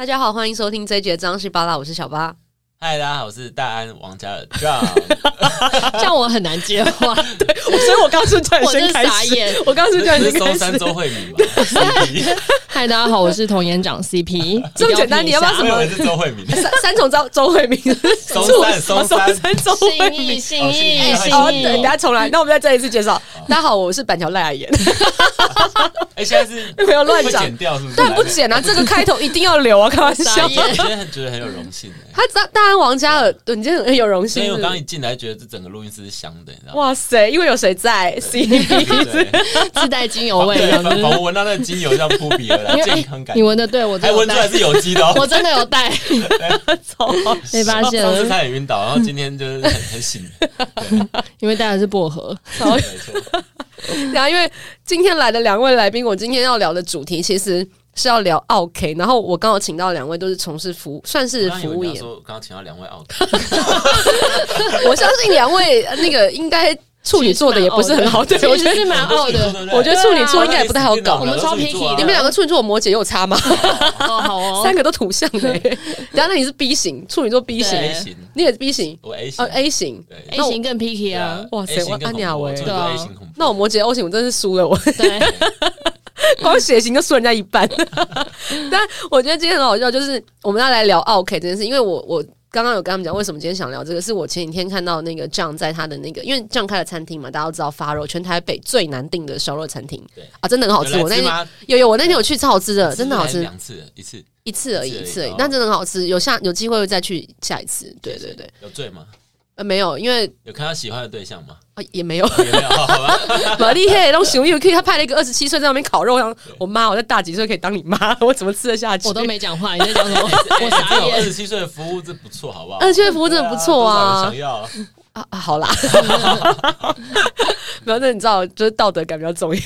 大家好，欢迎收听这一节张西巴拉，我是小巴。嗨，大家好，我是大安王嘉尔 John。这样我很难接话，对，所以我刚刚叫你先开始。我刚刚叫你先开始。松山周慧敏嘛。嗨，大家好，我是童颜长 CP。这么简单，你要不要什么？我是周慧敏。三三重周周慧敏。松山松山周慧敏。心意心意等下重来。那我们再再一次介绍。大家好，我是板桥赖雅妍。哎，现在是没有乱讲，剪掉是不是？但不剪啊，这个开头一定要留啊，开玩笑。我今天觉得很有荣幸。他大大安王嘉尔，对，你今天很有荣幸。因为我刚刚一进来，觉得这整个录音室是香的，你知道吗？哇塞，因为有谁在？CP 自带精油味，仿佛闻到那个精油这样扑鼻而来，健康感。你闻的对，我还闻出来是有机的哦，我真的有带。没发现，上次差点晕倒，然后今天就是很很醒。因为带的是薄荷。没错。然后，因为今天来的两位来宾，我今天要聊的主题其实。是要聊奥 K，然后我刚好请到两位都是从事服务，算是服务业。说刚刚请到两位奥 K，我相信两位那个应该处女座的也不是很好，对，我觉得是蛮傲的。我觉得处女座应该也不太好搞。我们超 picky，你们两个处女座，摩羯有差吗？好哦，三个都土象的。等下，那你是 B 型，处女座 B 型，你也是 B 型，我 A 型，A 型，A 型更 picky 啊！哇塞，我安妮亚维，对啊，那我摩羯 O 型，我真是输了，我。光血型就输人家一半，但我觉得今天很好笑，就是我们要来聊 OK 这件事，因为我我刚刚有跟他们讲为什么今天想聊这个，是我前几天看到那个 John 在他的那个，因为 John 开了餐厅嘛，大家都知道发肉，全台北最难订的烧肉餐厅，对啊，真的很好吃。我那天有有，我那天有去，超好吃的，真的好吃。两次，一次一次而已，一次而已，但真的很好吃。有下有机会再去下一次。对对对，有醉吗？没有，因为有看到喜欢的对象吗？啊，也没有，也没有，好吧。蛮厉害，都熊有可以，他派了一个二十七岁在那边烤肉，我我妈，我在大几岁可以当你妈？我怎么吃得下去？我都没讲话，你在讲什么？我傻眼。二十七岁的服务真不错，好不好？二十七岁服务真的不错啊！想要啊，好啦。反正你知道，就是道德感比较重要。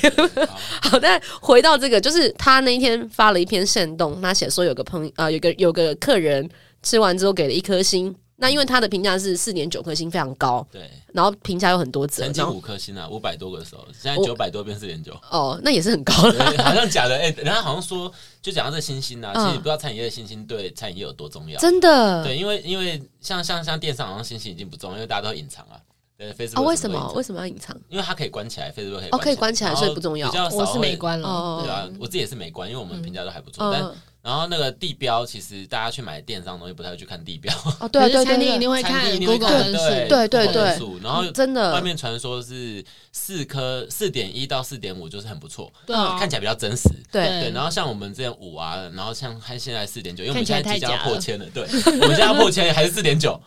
好，但回到这个，就是他那一天发了一篇限动，他写说有个朋友啊，有个有个客人吃完之后给了一颗星。那因为它的评价是四点九颗星，非常高。对，然后评价有很多折，曾经五颗星啊，五百多个的时候，现在九百多变四点九。哦，那也是很高了，好像假的。哎、欸，人家好像说，就讲到这星星啊，嗯、其实你不知道餐饮业的星星对餐饮业有多重要。真的，对，因为因为像像像电商，好像星星已经不重要，因为大家都隐藏啊。对，Facebook 啊，为什么为什么要隐藏？因为它可以关起来，Facebook 可以哦，可以关起来，所以不重要。我是没关了，哦、对啊，我自己也是没关，因为我们评价都还不错，嗯、但。然后那个地标，其实大家去买电商东西不太会去看地标。哦，对对对，餐厅一定会看 Google 分数，对对对，然后真的，外面传说是四颗四点一到四点五，就是很不错，对，看起来比较真实，对。对。然后像我们这样五啊，然后像看现在四点九，因为我们现在即将要破千了，对，我们现在要破千还是四点九，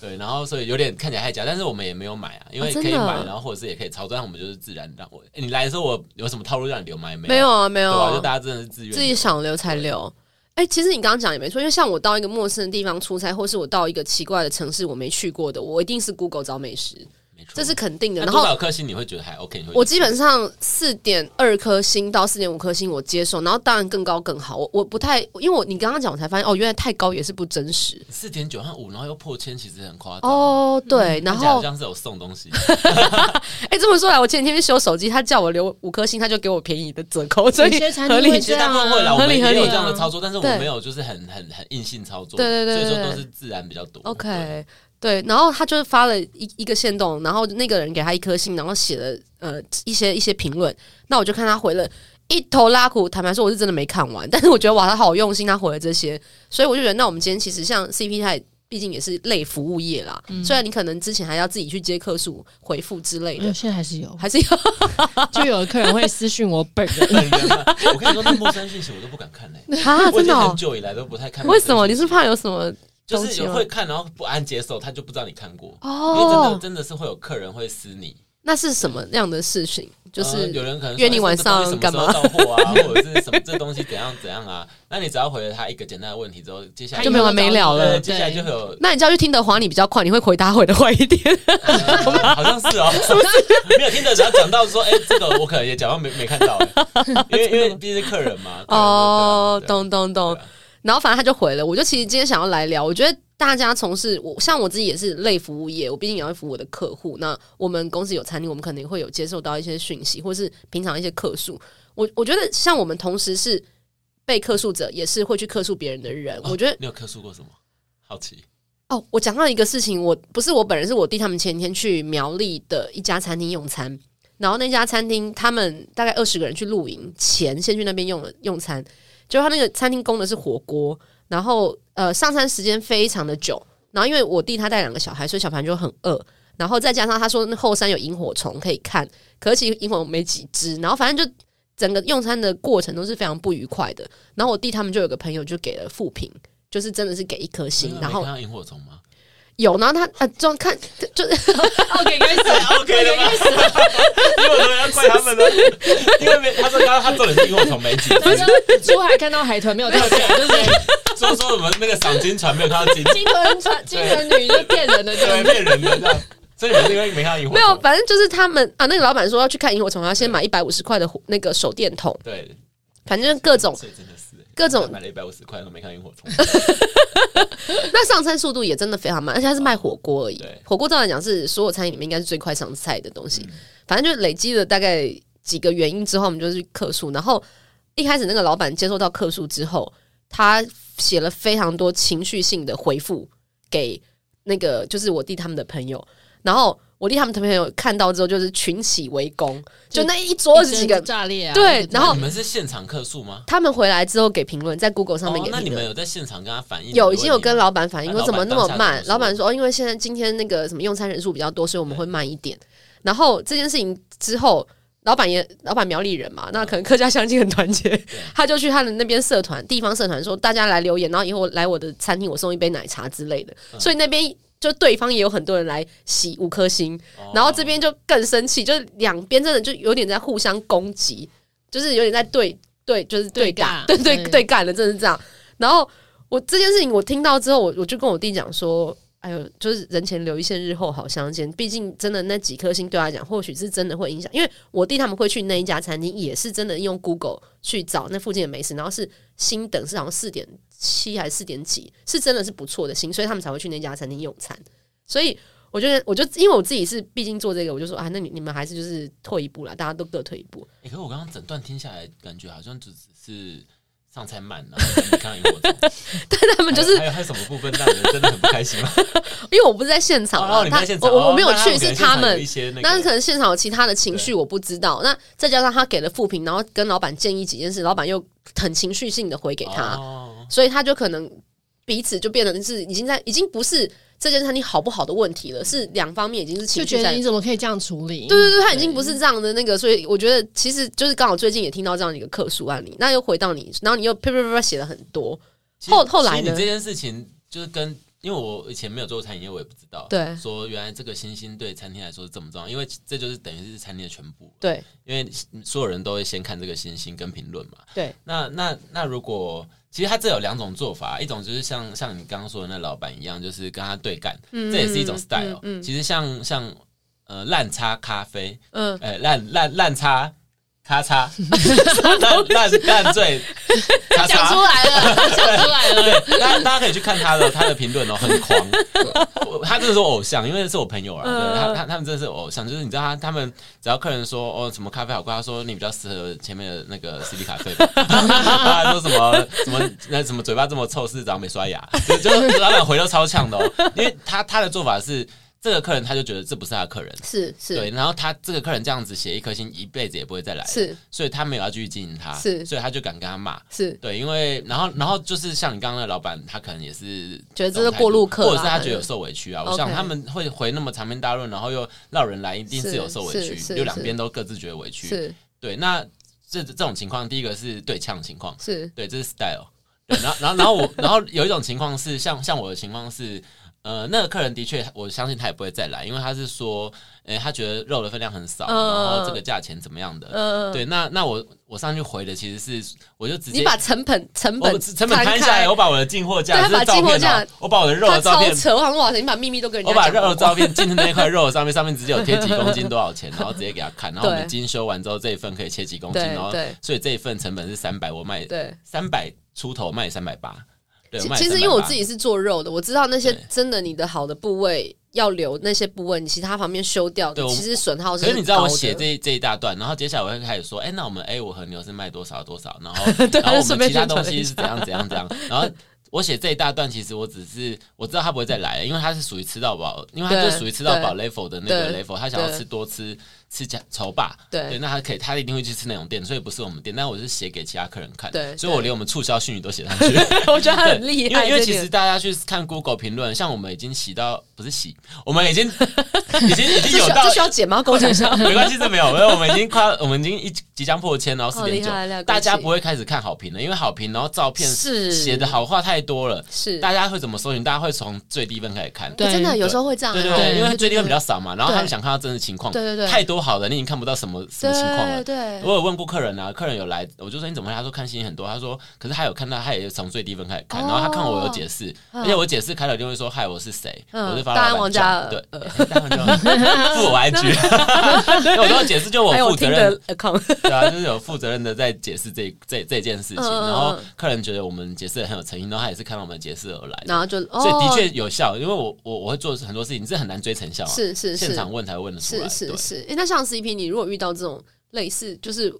对，然后所以有点看起来太假，但是我们也没有买啊，因为可以买，然后或者是也可以操作，但我们就是自然让我，你来的时候我有什么套路让你留吗？没有啊，没有啊，就大家真的是自愿，自己想留才留。哎、其实你刚刚讲也没错，因为像我到一个陌生的地方出差，或是我到一个奇怪的城市我没去过的，我一定是 Google 找美食。这是肯定的。然后多少颗星你会觉得还 OK？我基本上四点二颗星到四点五颗星我接受，然后当然更高更好。我我不太，因为我你刚刚讲我才发现哦，原来太高也是不真实。四点九和五，然后又破千，其实很夸张哦。对，然后好像是有送东西。哎，这么说来，我前几天去修手机，他叫我留五颗星，他就给我便宜的折扣，所以合理。其实大部分会啦，我们也有这样的操作，但是我没有就是很很很硬性操作。对对对，所以说都是自然比较多。OK。对，然后他就是发了一一个线动，然后那个人给他一颗星，然后写了呃一些一些评论，那我就看他回了一头拉苦。坦白说，我是真的没看完，但是我觉得哇，他好用心，他回了这些，所以我就觉得，那我们今天其实像 CP 他也毕竟也是类服务业啦，嗯、虽然你可能之前还要自己去接客数回复之类的，现在还是有，还是有，就有客人会私讯我本人。我跟你说，那陌生讯息我都不敢看嘞、欸，啊，真的、哦，很久以来都不太看。为什么？你是怕有什么？就是有会看，然后不安接受，他就不知道你看过。哦，因为真的真的是会有客人会私你。那是什么样的事情？就是有人可能约你晚上干嘛到货啊，或者是什么这东西怎样怎样啊？那你只要回了他一个简单的问题之后，接下来就没完没了了。接下来就会有。那你只要去听得华你比较快，你会回答回的快一点。好像是哦，是不是？没有听得，只要讲到说，哎，这个我可能也讲到没没看到，因为因为毕竟是客人嘛。哦，懂懂懂。然后反正他就回了，我就其实今天想要来聊，我觉得大家从事我像我自己也是类服务业，我毕竟也要服务我的客户。那我们公司有餐厅，我们肯定会有接受到一些讯息，或是平常一些客诉。我我觉得像我们同时是被客诉者也是会去客诉别人的人。哦、我觉得你有客诉过什么？好奇哦，我讲到一个事情，我不是我本人，是我弟他们前天去苗栗的一家餐厅用餐，然后那家餐厅他们大概二十个人去露营前先去那边用了用餐，就他那个餐厅供的是火锅，然后呃上餐时间非常的久，然后因为我弟他带两个小孩，所以小盘就很饿。然后再加上他说那后山有萤火虫可以看，可是其实萤火虫没几只。然后反正就整个用餐的过程都是非常不愉快的。然后我弟他们就有个朋友就给了负评，就是真的是给一颗星。然后萤火虫吗？有，然后他呃，就看就 OK 开始 OK 了。吗？因为我说要怪他们呢，因为没他说刚刚他做的是萤火虫没几只，珠海看到海豚没有跳起来，就是说说我们那个赏金船没有看到金。金豚船金豚女就骗人的，对，骗人的这样。所以你们因为没看到萤火虫，没有，反正就是他们啊，那个老板说要去看萤火虫，要先买一百五十块的那个手电筒。对，反正各种，各种买了一百五十块都没看萤火虫。那上餐速度也真的非常慢，而且它是卖火锅而已。火锅照来讲是所有餐饮里面应该是最快上菜的东西。反正就累积了大概几个原因之后，我们就去客诉。然后一开始那个老板接收到客诉之后，他写了非常多情绪性的回复给那个就是我弟他们的朋友。然后我弟他们的朋友看到之后，就是群起围攻，就那一桌子几个炸裂啊！对，然后你们是现场客诉吗？他们回来之后给评论，在 Google 上面给评论。那你们有在现场跟他反映？有，已经有跟老板反映说怎么那么慢。老板说哦，因为现在今天那个什么用餐人数比较多，所以我们会慢一点。然后这件事情之后，老板也老板苗栗人嘛，那可能客家乡亲很团结，他就去他的那边社团地方社团说，大家来留言，然后以后来我的餐厅，我送一杯奶茶之类的。所以那边。就对方也有很多人来洗五颗星，然后这边就更生气，就是两边真的就有点在互相攻击，就是有点在对对，就是对干，对对对干了，真的是这样。然后我这件事情我听到之后，我我就跟我弟讲说。哎呦就是人前留一线，日后好相见。毕竟真的那几颗星对他讲，或许是真的会影响。因为我弟他们会去那一家餐厅，也是真的用 Google 去找那附近的美食，然后是星等是好像四点七还是四点几，是真的是不错的星，所以他们才会去那家餐厅用餐。所以我觉得，我就因为我自己是毕竟做这个，我就说啊，那你你们还是就是退一步了，大家都各退一步。欸，可是我刚刚整段听下来，感觉好像就只是。上才满了，你看萤火虫，但他们就是还有还有什么部分让人真的很不开心吗？因为我不是在现场，哦、他我我没有去，是他们，但是可能现场有其他的情绪，我不知道。那再加上他给了负评，然后跟老板建议几件事，老板又很情绪性的回给他，哦、所以他就可能彼此就变成是已经在已经不是。这间餐厅好不好的问题了，是两方面已经是情绪在。就觉得你怎么可以这样处理？对对对，他已经不是这样的那个，所以我觉得其实就是刚好最近也听到这样的一个客诉案例，那又回到你，然后你又啪啪啪啪写了很多。后后来呢？你这件事情就是跟因为我以前没有做过餐饮业，我也不知道。对。说原来这个星星对餐厅来说是这么重要，因为这就是等于是餐厅的全部。对。因为所有人都会先看这个星星跟评论嘛。对。那那那如果。其实他这有两种做法，一种就是像像你刚刚说的那老板一样，就是跟他对干，嗯、这也是一种 style。嗯嗯嗯、其实像像呃烂叉咖啡，嗯，哎烂烂烂叉。咔嚓，烂烂烂醉，讲出来了，讲出来了。对，大家大家可以去看他的他的评论哦，很狂。他真的是偶像，因为是我朋友啊。对，他他他们真的是偶像，就是你知道他他们只要客人说哦什么咖啡好贵，他说你比较适合前面的那个 CD 咖啡。他说什么什么那什么嘴巴这么臭，是早上没刷牙。就就老板回都超呛的哦，因为他他的做法是。这个客人他就觉得这不是他的客人，是是，对，然后他这个客人这样子写一颗星，一辈子也不会再来，是，所以他没有要继续经营他，是，所以他就敢跟他骂，是。对，因为然后然后就是像你刚刚的老板，他可能也是觉得这是过路客，或者是他觉得有受委屈啊。我想他们会回那么长篇大论，然后又绕人来，一定是有受委屈，就两边都各自觉得委屈，是。对。那这这种情况，第一个是对呛情况，是。对，这是 style。对，然后然后然后我然后有一种情况是像像我的情况是。呃，那个客人的确，我相信他也不会再来，因为他是说，诶，他觉得肉的分量很少，然后这个价钱怎么样的？对，那那我我上去回的其实是，我就直接你把成本成本成本摊下来，我把我的进货价，把进货价，我把我的肉的照片，扯谎哇塞，你把秘密都给人，我把肉的照片 进的那一块肉上面，上面直接有贴几公斤多少钱，然后直接给他看，然后我们精修完之后这一份可以切几公斤，然后所以这一份成本是三百，我卖三百出头卖三百八。其实，因为我自己是做肉的，我知道那些真的你的好的部位要留那些部位，你其他旁边修掉，对，其实损耗是。所以你知道我写这这一大段，然后接下来我会开始说，哎，那我们 A 五和牛是卖多少多少，然后 然后我们其他东西是怎样怎样怎样，然后。我写这一大段，其实我只是我知道他不会再来了，因为他是属于吃到饱，因为他就属于吃到饱 level 的那个 level，他想要吃多吃。吃家愁吧，对，对，那他可以，他一定会去吃那种店，所以不是我们店，但我是写给其他客人看，对，所以我连我们促销讯息都写上去，我觉得他很厉害，因为因为其实大家去看 Google 评论，像我们已经洗到不是洗，我们已经已经已经有到，这需要剪吗？跟我讲一下，没关系，这没有，因为我们已经快，我们已经一即将破千，然后四点九，大家不会开始看好评了，因为好评，然后照片是。写的好话太多了，是。大家会怎么搜寻？大家会从最低分开始看，对，真的有时候会这样，对对对，因为最低分比较少嘛，然后他们想看到真实情况，对对对，太多好的你已经看不到。什么什么情况了？对，对，我有问过客人啊，客人有来，我就说你怎么会？他说看心情很多。他说，可是他有看到，他也从最低分开始看，然后他看我有解释，而且我解释开了就会说嗨，我是谁？我是发大王家，对，大王家负我 IG，因为我都要解释，就我负责任，对啊，就是有负责任的在解释这这这件事情。然后客人觉得我们解释的很有诚意，然后他也是看到我们解释而来，然后就所以的确有效，因为我我我会做很多事情，这很难追成效，是是现场问才会问得出来，是是那像 CP，你如果遇到这种类似，就是。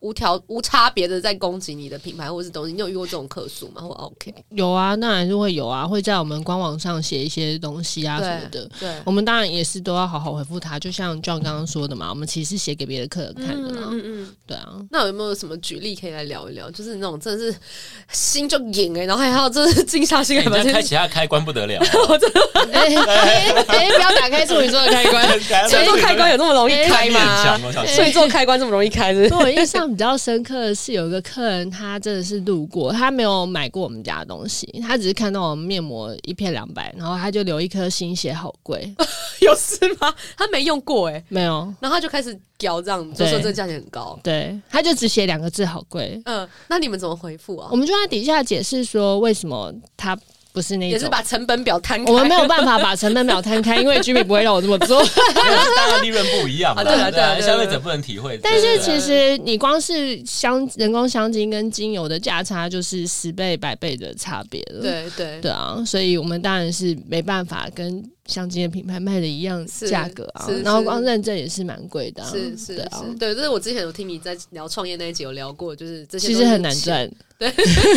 无条无差别的在攻击你的品牌或是东西，你有遇过这种客诉吗？或 OK？有啊，当然是会有啊，会在我们官网上写一些东西啊什么的。对，我们当然也是都要好好回复他。就像 John 刚刚说的嘛，我们其实是写给别的客人看的嘛。嗯嗯，对啊。那有没有什么举例可以来聊一聊？就是那种真的是心就痒哎，然后还要真是静下心来把开其他开关不得了。我真的 哎哎哎，不要打开处女座的开关。处女座开关有那么容易开吗？处女座开关这么容易开？是我印象。比较深刻的是，有一个客人，他真的是路过，他没有买过我们家的东西，他只是看到我们面膜一片两百，然后他就留一颗心写好贵，有事吗？他没用过哎、欸，没有，然后他就开始屌这样，就说这个价钱很高，对，他就只写两个字好贵，嗯，那你们怎么回复啊？我们就在底下解释说为什么他。不是那种，也是把成本表摊开。我们没有办法把成本表摊开，因为 Jimmy 不会让我这么做。当然利润不一样嘛，对对对，消费者不能体会。但是其实你光是香人工香精跟精油的价差就是十倍、百倍的差别了。对对对啊，所以我们当然是没办法跟。像今天品牌卖的一样价格啊，然后光认证也是蛮贵的，是是是，对，这是我之前有听你在聊创业那一集有聊过，就是这些其实很难赚，对，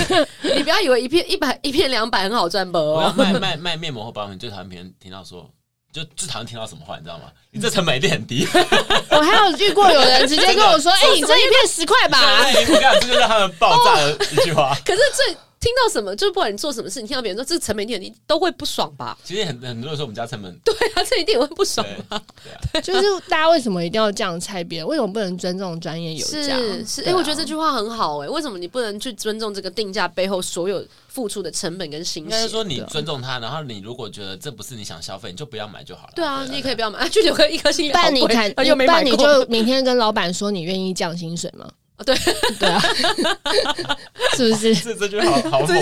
你不要以为一片一百一片两百很好赚吧？卖卖卖面膜或保养品，最讨厌别人听到说，就最讨厌听到什么话，你知道吗？你这成本一定很低。我还有遇过有人直接跟我说，哎，你这一片十块吧？我跟你讲，这就是他们爆炸的一句话。可是最。听到什么，就是不管你做什么事，你听到别人说这个成本低，你都会不爽吧？其实很很多人说我们家成本对啊，这一定也会不爽吧？对啊，就是大家为什么一定要这样拆别人？为什么不能尊重专业有价？是是，哎，我觉得这句话很好哎，为什么你不能去尊重这个定价背后所有付出的成本跟心血？应该是说你尊重他，然后你如果觉得这不是你想消费，你就不要买就好了。对啊，你也可以不要买，就留个一颗星。但你看，又没买，你就明天跟老板说你愿意降薪水吗？对对啊，是不是？这这句好好这是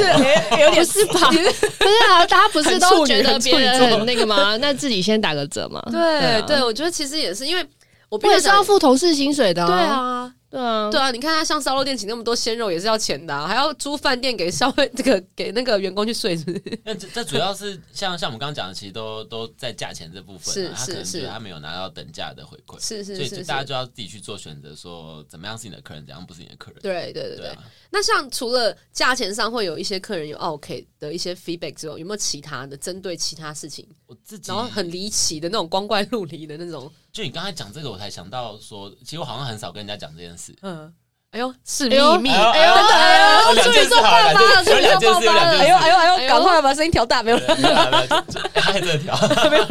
有点是吧？不是啊，大家不是都觉得别人很那个吗？那自己先打个折嘛。对对，我觉得其实也是，因为我我也是要付同事薪水的。对啊。对啊，对啊，你看他像烧肉店请那么多鲜肉也是要钱的，啊，还要租饭店给消费 这个给那个员工去睡，是不是？那这这主要是像像我们刚刚讲的，其实都都在价钱这部分，是他可能觉得他没有拿到等价的回馈，是是，所以大家就要自己去做选择，说怎么样是你的客人，怎样不是你的客人。对对对对。那像除了价钱上会有一些客人有 OK 的一些 feedback 之后，有没有其他的针对其他事情？我自己然后很离奇的那种光怪陆离的那种。就你刚才讲这个，我才想到说，其实我好像很少跟人家讲这件事。嗯。哎呦，是秘密！哎呦，哎呦，两件事好，两件事，有两件事，有两件事。哎呦，哎呦，哎呦，赶快把声音调大，没有了，没有了，没有了，还在调，没有。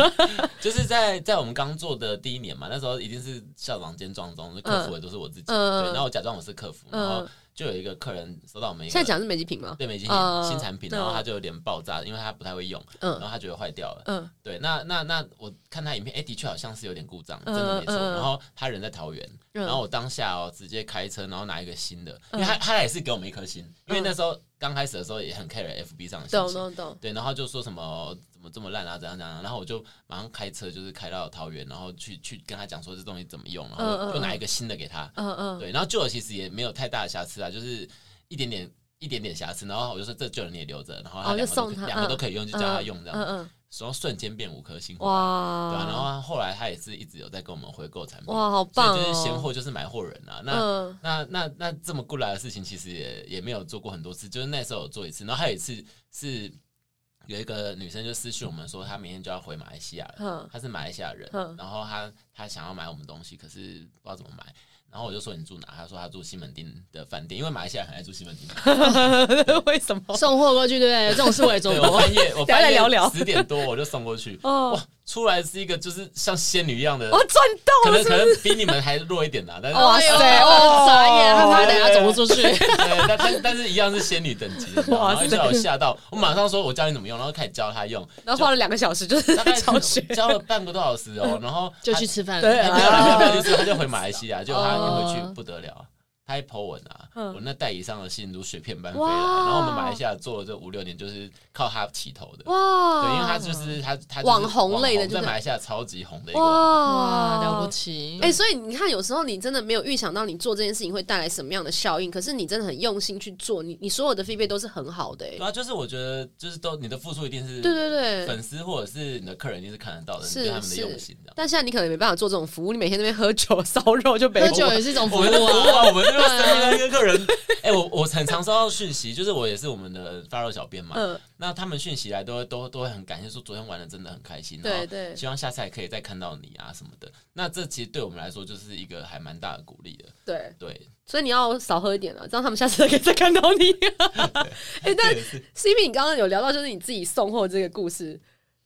就是在在我们刚做的第一年嘛，那时候已经是校长兼撞钟，客服也都是我自己，对，然后我假装我是客服，然后。就有一个客人收到我们一个，现在讲的是美肌品吗？对，美肌品新产品，然后他就有点爆炸，因为他不太会用，然后他觉得坏掉了。嗯，对，那那那我看他影片，哎，的确好像是有点故障，真的没错。然后他人在桃园，然后我当下哦直接开车，然后拿一个新的，因为他他也是给我们一颗心，因为那时候刚开始的时候也很 care FB 上的信息，对，然后就说什么。这么烂啊？怎样怎样？然后我就马上开车，就是开到桃园，然后去去跟他讲说这东西怎么用，然后就拿一个新的给他。嗯嗯。对，然后旧的其实也没有太大的瑕疵啊，就是一点点一点点瑕疵，然后我就说这旧的你也留着，然后他两个都两个都可以用，就叫他用这样，然后瞬间变五颗星，哇，对啊，然后后来他也是一直有在跟我们回购产品，哇，好棒，就是闲货就是买货人啊，那那那那这么过来的事情，其实也也没有做过很多次，就是那时候有做一次，然后还有一次是有一个女生就私讯我们说，她明天就要回马来西亚了，她是马来西亚人，然后她她想要买我们东西，可是不知道怎么买。然后我就说，你住哪？她说她住西门町的饭店，因为马来西亚很爱住西门町。为什么？送货过去对不对？这种事我也做过。我半夜我半夜 聊聊十点多我就送过去。哇，出来是一个就是像仙女一样的。我，赚到了！可能可能比你们还弱一点呐，但是哇塞，哇傻眼，他怕等下走不出去。对，但但但是一样是仙女等级。哇塞！然后吓到我，马上说我教你怎么用，然后开始教他用，然后花了两个小时，就是大概 教学，教了半个多小时哦，然后就去吃饭。对，没有没有去吃，他就回马来西亚，就他一回去不得了。他一 po 文啊，我那代理商的信如雪片般飞来，然后我们马来西亚做了这五六年，就是靠他起头的。哇，对，因为他就是他他网红类的就，在马来西亚超级红的一个。哇，了不起！哎，所以你看，有时候你真的没有预想到你做这件事情会带来什么样的效应，可是你真的很用心去做，你你所有的 feedback 都是很好的。对啊，就是我觉得，就是都你的付出一定是对对对，粉丝或者是你的客人一定是看得到的，是他们的用心的。但现在你可能没办法做这种服务，你每天那边喝酒 烧肉就没喝酒也是一种服务啊，我们这 个生意个人，哎、欸，我我很常收到讯息，就是我也是我们的 follow 小编嘛，嗯、那他们讯息来都都都会很感谢，说昨天玩的真的很开心，对对，希望下次还可以再看到你啊什么的。那这其实对我们来说就是一个还蛮大的鼓励的，对。对，所以你要少喝一点了，这样他们下次可以再看到你。哎，但 CP 你刚刚有聊到就是你自己送货这个故事。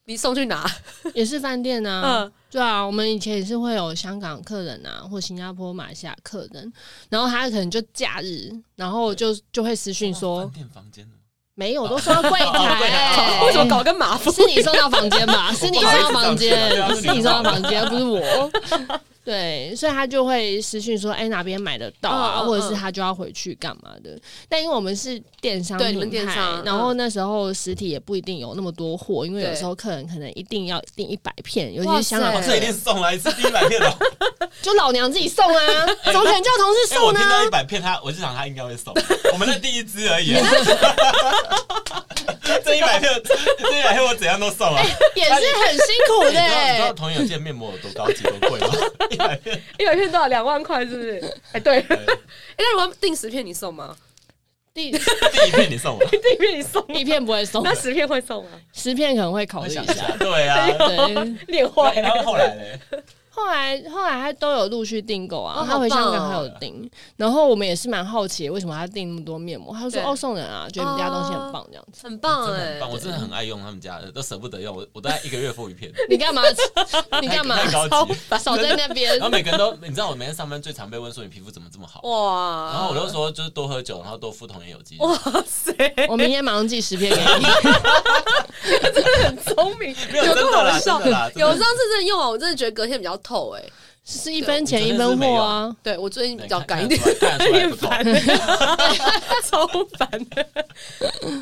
你送去哪？也是饭店啊。嗯，对啊，我们以前也是会有香港客人啊，或新加坡、马来西亚客人，然后他可能就假日，然后就就会私讯说饭店房间没有，都送到柜台。为什么搞跟马夫？是你送到房间吧？是你送到房间，是你送到房间，不是我。对，所以他就会私讯说：“哎，哪边买得到啊？”或者是他就要回去干嘛的？但因为我们是电商平台，然后那时候实体也不一定有那么多货，因为有时候客人可能一定要订一百片，尤其是香港，这一定送来一次订一百片的，就老娘自己送啊，怎么可能叫同事送呢？我听到一百片，他我就想他应该会送，我们的第一支而已。这一百片，这一百片我怎样都送啊，也是很辛苦的。你知道 同样一件面膜有多高级、多贵吗？一百片，一百片多少？两万块是不是？哎，对。哎，那如果订十片，你送吗？第第一片你送吗，第一片你送，一片不会送，那十片会送吗？十片可能会考虑一下。对啊，对，练坏。然后后来呢？后来，后来他都有陆续订购啊，他回香港还有订，然后我们也是蛮好奇，为什么他订那么多面膜？他就说哦，送人啊，觉得你们家东西很棒，这样子，很棒哎，很棒，我真的很爱用他们家的，都舍不得用，我我大概一个月敷一片。你干嘛？你干嘛？太高级，少在那边。然后每个人都，你知道我每天上班最常被问说你皮肤怎么这么好哇？然后我就说就是多喝酒，然后多敷童颜有机。哇塞！我明天马上寄十片给你。真的很聪明，有多好笑？有上次真的用啊，我真的觉得隔天比较透哎。是一分钱一分货啊！对我最近比较赶一点，有点烦，超烦的。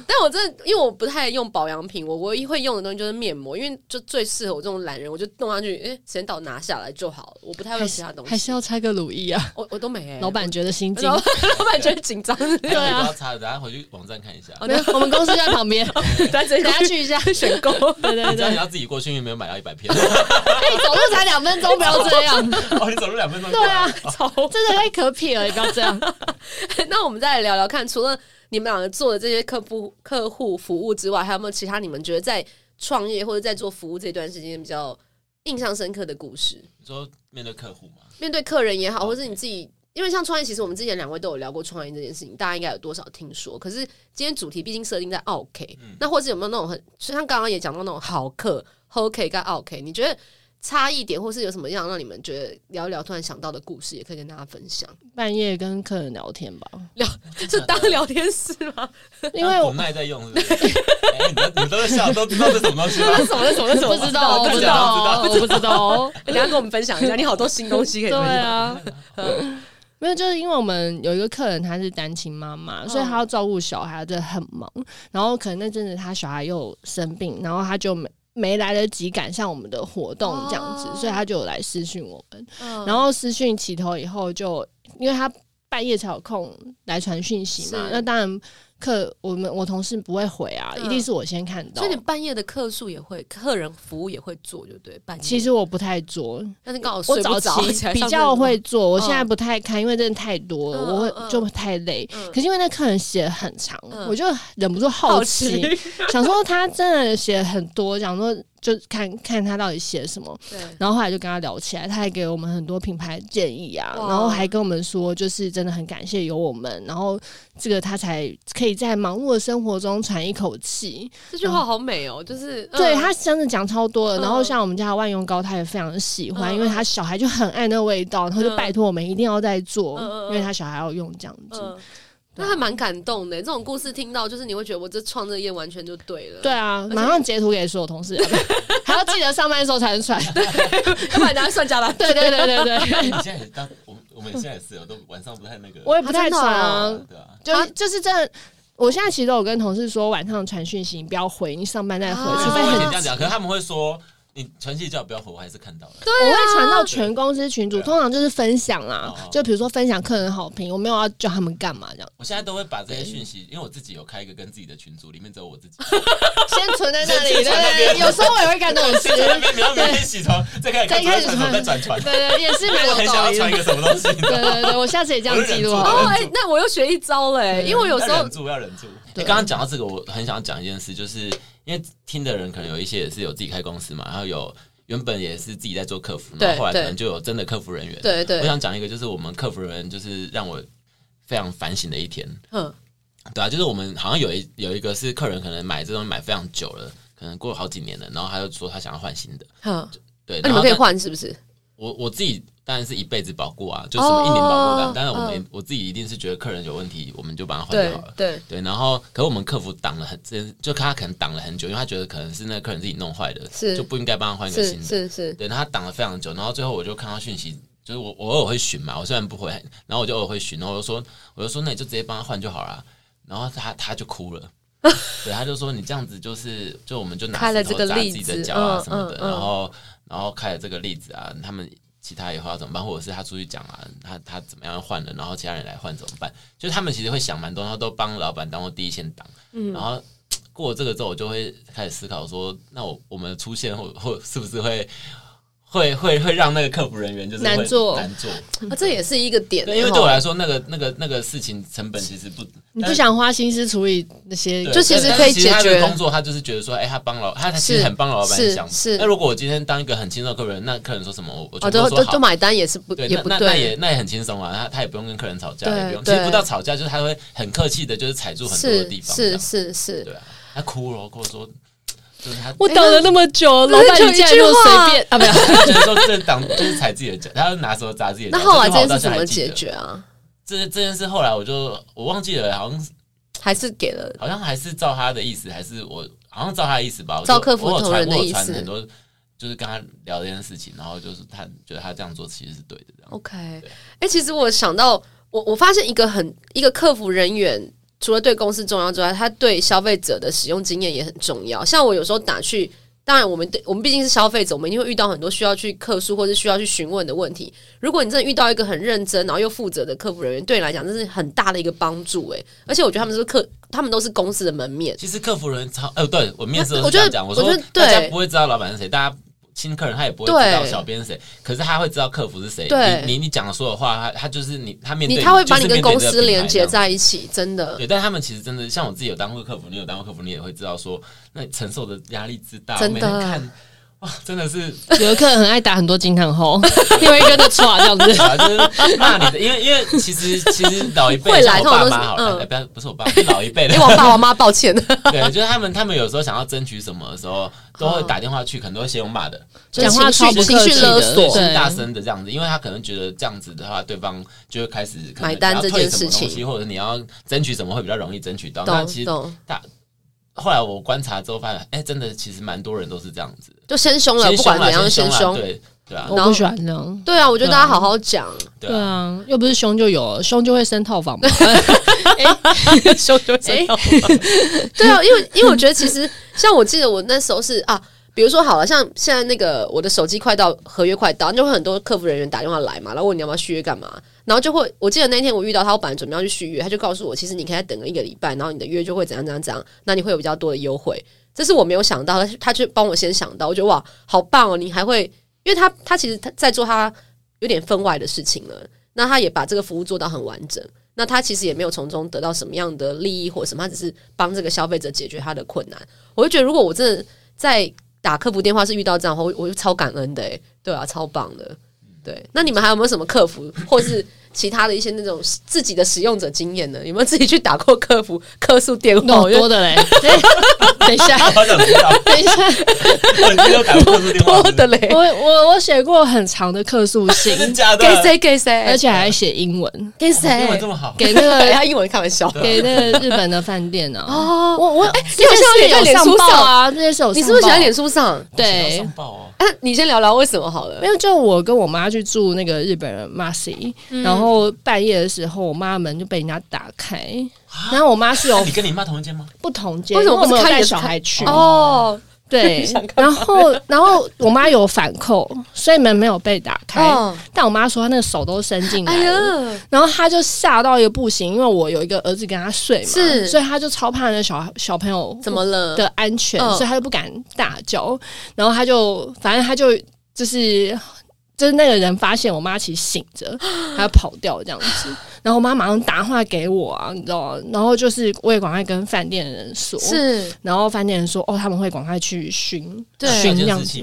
但我真的，因为我不太用保养品，我唯一会用的东西就是面膜，因为就最适合我这种懒人，我就弄上去，哎，时间到拿下来就好了。我不太会其他东西，还是要拆个乳液啊？我我都没。老板觉得心惊，老板觉得紧张。对啊，不要擦，等下回去网站看一下。我们公司在旁边，等下去一下选购。对对对，你要自己过去，因为没有买到一百片。哎，走路才两分钟，不要这样。哦，你走路两分钟？对啊，超真的太可撇了，你不要这样。那我们再来聊聊看，除了你们两个做的这些客户客户服务之外，还有没有其他你们觉得在创业或者在做服务这段时间比较印象深刻的故事？你说面对客户吗？面对客人也好，或是你自己，因为像创业，其实我们之前两位都有聊过创业这件事情，大家应该有多少听说？可是今天主题毕竟设定在 OK，，嗯、那或者有没有那种很，就像刚刚也讲到那种好客、OK 跟 OK，，你觉得？差异点，或是有什么样让你们觉得聊一聊，突然想到的故事，也可以跟大家分享。半夜跟客人聊天吧，聊是当聊天室吗？因为我麦在用，是不是？你们你们都在笑，都知道这是什么东西吗？什么？什么？什么？不知道，不知道，我不知道。等下跟我们分享一下，你好多新东西可以分享。对啊，没有，就是因为我们有一个客人，她是单亲妈妈，所以她要照顾小孩，真的很忙。然后可能那阵子她小孩又生病，然后她就没。没来得及赶上我们的活动这样子，所以他就有来私讯我们。然后私讯起头以后，就因为他半夜才有空来传讯息嘛，那当然客我们我同事不会回啊，一定是我先看到。所以你半夜的客数也会，客人服务也会做，就对。半夜其实我不太做，但是刚好睡着，我早期比较会做，我现在不太看，因为真的太多了，我会就太累。可是因为那客人写的很长，我就忍不住好奇，想说他真的写很多，想说。就看看他到底写什么，对，然后后来就跟他聊起来，他还给我们很多品牌建议啊，然后还跟我们说，就是真的很感谢有我们，然后这个他才可以在忙碌的生活中喘一口气。这句话好美哦，就是、嗯、对他真的讲超多了。然后像我们家的万用膏，他也非常喜欢，嗯、因为他小孩就很爱那个味道，然后就拜托我们一定要再做，嗯、因为他小孩要用这样子。嗯那还蛮感动的，这种故事听到，就是你会觉得我这创这业完全就对了。对啊，马上截图给所有同事，还要记得上班的时候才能传，要不然大家算加班。对对对对对。你现在也当我我们现在也是，都晚上不太那个。我也不太传啊，对啊，就就是这。我现在其实我跟同事说，晚上传讯息你不要回，你上班再回，除非很这样讲。可是他们会说。你传信叫不要回，我还是看到了。对，我会传到全公司群组，通常就是分享啦，就比如说分享客人好评，我没有要叫他们干嘛这样。我现在都会把这些讯息，因为我自己有开一个跟自己的群组，里面只有我自己，先存在那里。对对，有时候我也会干这种事。你要每天洗头，再开始再开始传，再转传。对对，也是蛮有很想要传一个什么东西。对对对，我下次也这样记录。哦，哎，那我又学一招嘞，因为我有时候忍住要忍住。你刚刚讲到这个，我很想讲一件事，就是因为听的人可能有一些也是有自己开公司嘛，然后有。原本也是自己在做客服，然后后来可能就有真的客服人员。对对，我想讲一个，就是我们客服人员，就是让我非常反省的一天。嗯，对啊，就是我们好像有一有一个是客人，可能买这东西买非常久了，可能过了好几年了，然后他就说他想要换新的。嗯，对，那你们可以换是不是？我我自己当然是一辈子保固啊，就什么一年保固单。当然，我们我自己一定是觉得客人有问题，我们就把它换就好了。对对，然后，可是我们客服挡了很，就他可能挡了很久，因为他觉得可能是那个客人自己弄坏的，是就不应该帮他换一个新的。是是，对，他挡了非常久，然后最后我就看到讯息，就是我我偶尔会询嘛，我虽然不会，然后我就偶尔会询，然后我就说我就说那你就直接帮他换就好了，然后他他就哭了，对，他就说你这样子就是就我们就拿石头砸自己的脚啊什么的，然后然后开了这个例子啊，他们。其他以后要怎么办？或者是他出去讲啊，他他怎么样换了，然后其他人来换怎么办？就是他们其实会想蛮多，然后都帮老板当过第一线挡。嗯，然后过了这个之后，我就会开始思考说，那我我们出现或或是不是会？会会会让那个客服人员就是难做难做，啊，这也是一个点。对，因为对我来说，那个那个那个事情成本其实不，你不想花心思处理那些，就其实可以解决。工作他就是觉得说，哎，他帮老他其实很帮老板想。是。那如果我今天当一个很轻松的客人，那客人说什么，我我都说好，就买单也是不也不对，那也那也很轻松啊，他他也不用跟客人吵架，也不用。其实不到吵架，就是他会很客气的，就是踩住很多的地方。是是是，对啊，他哭了，跟我说。我等了那么久，老板一句话随便啊，没有，就是说这挡就是踩自己的脚，他要拿手砸自己的脚。那后来这件事怎么解决啊？这这件事后来我就我忘记了，好像还是给了，好像还是照他的意思，还是我好像照他的意思吧。照客服同仁的意思，很多就是跟他聊这件事情，然后就是他觉得他这样做其实是对的。这样 OK，哎，其实我想到我我发现一个很一个客服人员。除了对公司重要之外，他对消费者的使用经验也很重要。像我有时候打去，当然我们对我们毕竟是消费者，我们一定会遇到很多需要去客诉或者需要去询问的问题。如果你真的遇到一个很认真然后又负责的客服人员，对你来讲这是很大的一个帮助。诶，而且我觉得他们是客，他们都是公司的门面。其实客服人员超，呃，对我面试我说大家不会知道老板是谁，大家。新客人他也不会知道小编是谁，可是他会知道客服是谁对。你你你讲的所有话，他他就是你，他面他会把你跟公司连接在一起，真的。对，但他们其实真的，像我自己有当过客服，你有当过客服，你也会知道说，那你承受的压力之大，真的。每天看哇，真的是有的客很爱打很多惊叹号，因为一个的错这样子，就是骂你的。因为因为其实其实老一辈像我爸妈好了，不要不是我爸，是老一辈的。因 为我爸我妈抱歉。对，就是他们他们有时候想要争取什么的时候，都会打电话去，可能都会先用骂的，讲话超不客气的，对，大声的这样子，因为他可能觉得这样子的话，对方就会开始买单这件事情，或者你要争取什么会比较容易争取到。那其实大。后来我观察之后发现，哎，真的其实蛮多人都是这样子，就先凶了，不管怎样先凶，对对啊，我不喜欢这样，对啊，我觉得大家好好讲，对啊，又不是凶就有，凶就会升套房嘛，凶就会升套房，对啊，因为因为我觉得其实像我记得我那时候是啊，比如说好了，像现在那个我的手机快到合约快到，就会很多客服人员打电话来嘛，然后问你要不要续约干嘛。然后就会，我记得那天我遇到他，我本来准备要去续约，他就告诉我，其实你可以等个一个礼拜，然后你的约就会怎样怎样怎样，那你会有比较多的优惠。这是我没有想到，他他就帮我先想到，我觉得哇，好棒哦！你还会，因为他他其实他在做他有点分外的事情了，那他也把这个服务做到很完整，那他其实也没有从中得到什么样的利益或什么，他只是帮这个消费者解决他的困难。我就觉得，如果我真的在打客服电话是遇到这样的话，我我就超感恩的，诶，对啊，超棒的。对，那你们还有没有什么客服，或是其他的一些那种自己的使用者经验呢？有没有自己去打过客服客诉电话？好多的嘞。等一下，好想知道。等一下，你有打过客诉电话？多的嘞。我我我写过很长的客诉信，给谁给谁，而且还写英文，给谁？英文这么好？给那个 他英文开玩笑，给那个日本的饭店呢？哦，我我哎，你好像也在脸书上啊？这些是有，你是不是写在脸书上？对，上报你先聊聊为什么好了。没有，就我跟我妈去住那个日本人 Marcy，然后半夜的时候，我妈门就被人家打开。然后我妈是有你跟你妈同一间吗？不同间，为什么不是带小孩去？哦，对。然后，然后我妈有反扣，所以门没有被打开。但我妈说她那个手都伸进来了，然后她就吓到一个不行，因为我有一个儿子跟她睡嘛，是，所以她就超怕那小小朋友怎么了的安全，所以她就不敢大叫。然后她就，反正她就就是。就是那个人发现我妈其实醒着，还要跑掉这样子，然后我妈马上打电话给我啊，你知道吗？然后就是我也赶快跟饭店的人说，是，然后饭店人说哦，他们会赶快去寻对。这样子，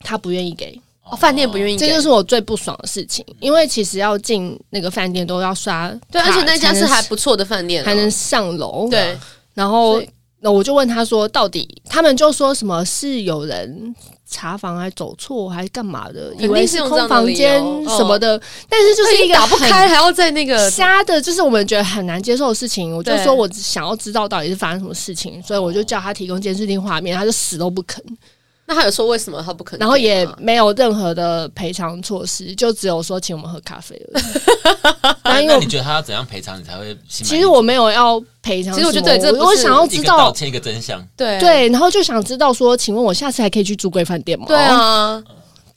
他不愿意给，哦，饭店不愿意给，这就是我最不爽的事情，因为其实要进那个饭店都要刷，对，而且那家是还不错的饭店，还能上楼，对，然后那我就问他说，到底他们就说什么是有人。查房还走错还干嘛的？以为是空房间什么的，但是就是一个打不开，还要在那个瞎的，就是我们觉得很难接受的事情。我就说我想要知道到底是发生什么事情，所以我就叫他提供监视器画面，他就死都不肯。那他有说为什么他不肯？然后也没有任何的赔偿措施，就只有说请我们喝咖啡而已。那因为你觉得他要怎样赔偿你才会？其实我没有要赔偿，其实我觉得这我想要知道道歉一个真相。对对，然后就想知道说，请问我下次还可以去住贵饭店吗？对啊。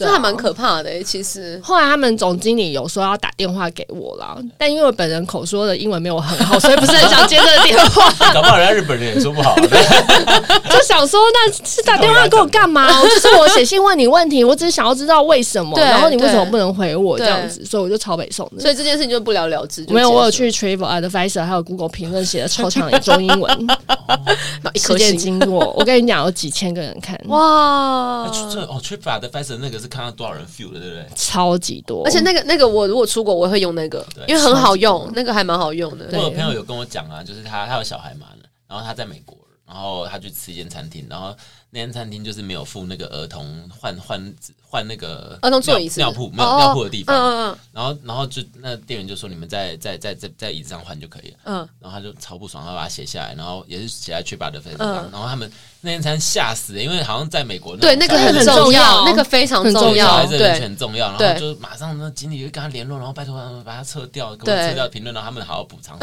这还蛮可怕的，其实。后来他们总经理有说要打电话给我啦，但因为我本人口说的英文没有很好，所以不是很想接这个电话。搞不好人家日本人也说不好，就想说那是打电话给我干嘛？就是我写信问你问题，我只是想要知道为什么，然后你为什么不能回我这样子，所以我就超北宋的。所以这件事情就不了了之。没有，我有去 Travel Advisor 还有 Google 评论写的超长的中英文，事件经过，我跟你讲有几千个人看哇。这哦 Travel Advisor 那个是。看到多少人 feel 了，对不对？超级多，而且那个那个，我如果出国，我会用那个，因为很好用，那个还蛮好用的。我有朋友有跟我讲啊，就是他他有小孩嘛，然后他在美国，然后他去吃一间餐厅，然后那间餐厅就是没有付那个儿童换换换那个儿童座椅尿布没有尿布的地方，嗯嗯然后然后就那店员就说你们在在在在在椅子上换就可以了，嗯，然后他就超不爽，他把它写下来，然后也是写在 TripAdvisor 上，然后他们。那天餐吓死了，因为好像在美国，对那个很重要，那个非常重要，还是人权重要。然后就马上那经理就跟他联络，然后拜托他们把他撤掉，给我撤掉评论，然后他们好好补偿。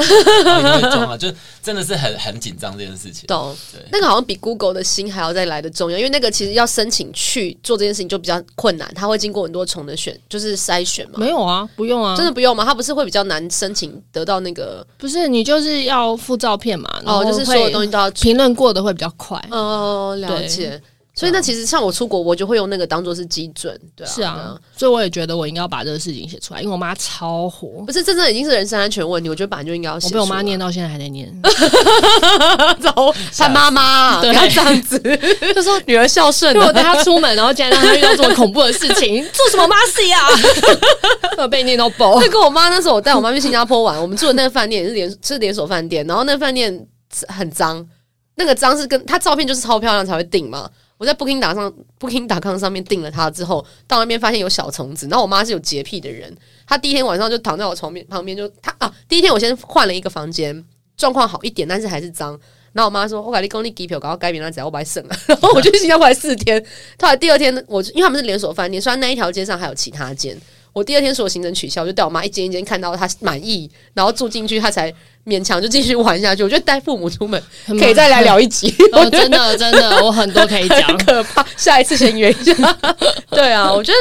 就真的是很很紧张这件事情。懂，对，那个好像比 Google 的心还要再来的重要，因为那个其实要申请去做这件事情就比较困难，他会经过很多重的选，就是筛选嘛。没有啊，不用啊，真的不用吗？他不是会比较难申请得到那个？不是，你就是要附照片嘛，然后就是所有东西都要评论过的会比较快。哦，了解。所以那其实像我出国，我就会用那个当做是基准，对啊。是啊，所以我也觉得我应该要把这个事情写出来，因为我妈超火。不是，真正已经是人身安全问题，我觉得本来就应该要写。我被我妈念到现在还在念。走，他妈妈不要这样子，就说女儿孝顺。我带她出门，然后竟然让她遇到这么恐怖的事情，做什么妈事呀？被念到爆。那跟我妈那时候，我带我妈去新加坡玩，我们住的那个饭店也是连是连锁饭店，然后那个饭店很脏。那个脏是跟他照片就是超漂亮才会订嘛。我在 Booking 打上 Booking.com 上面订了它之后，到那边发现有小虫子。然后我妈是有洁癖的人，她第一天晚上就躺在我床边旁边，就她啊，第一天我先换了一个房间，状况好一点，但是还是脏。然后我妈说：“我改你公立机票，搞到改变了，只要我白省了。”然后我就去新加坡四天。后来第二天，我因为他们是连锁饭店，虽然那一条街上还有其他间。我第二天所有行程取消，我就带我妈一间一间看到她满意，然后住进去，她才勉强就继续玩下去。我觉得带父母出门可以再来聊一集，哦、真的真的，我很多可以讲，可怕。下一次先约一下。对啊，我觉得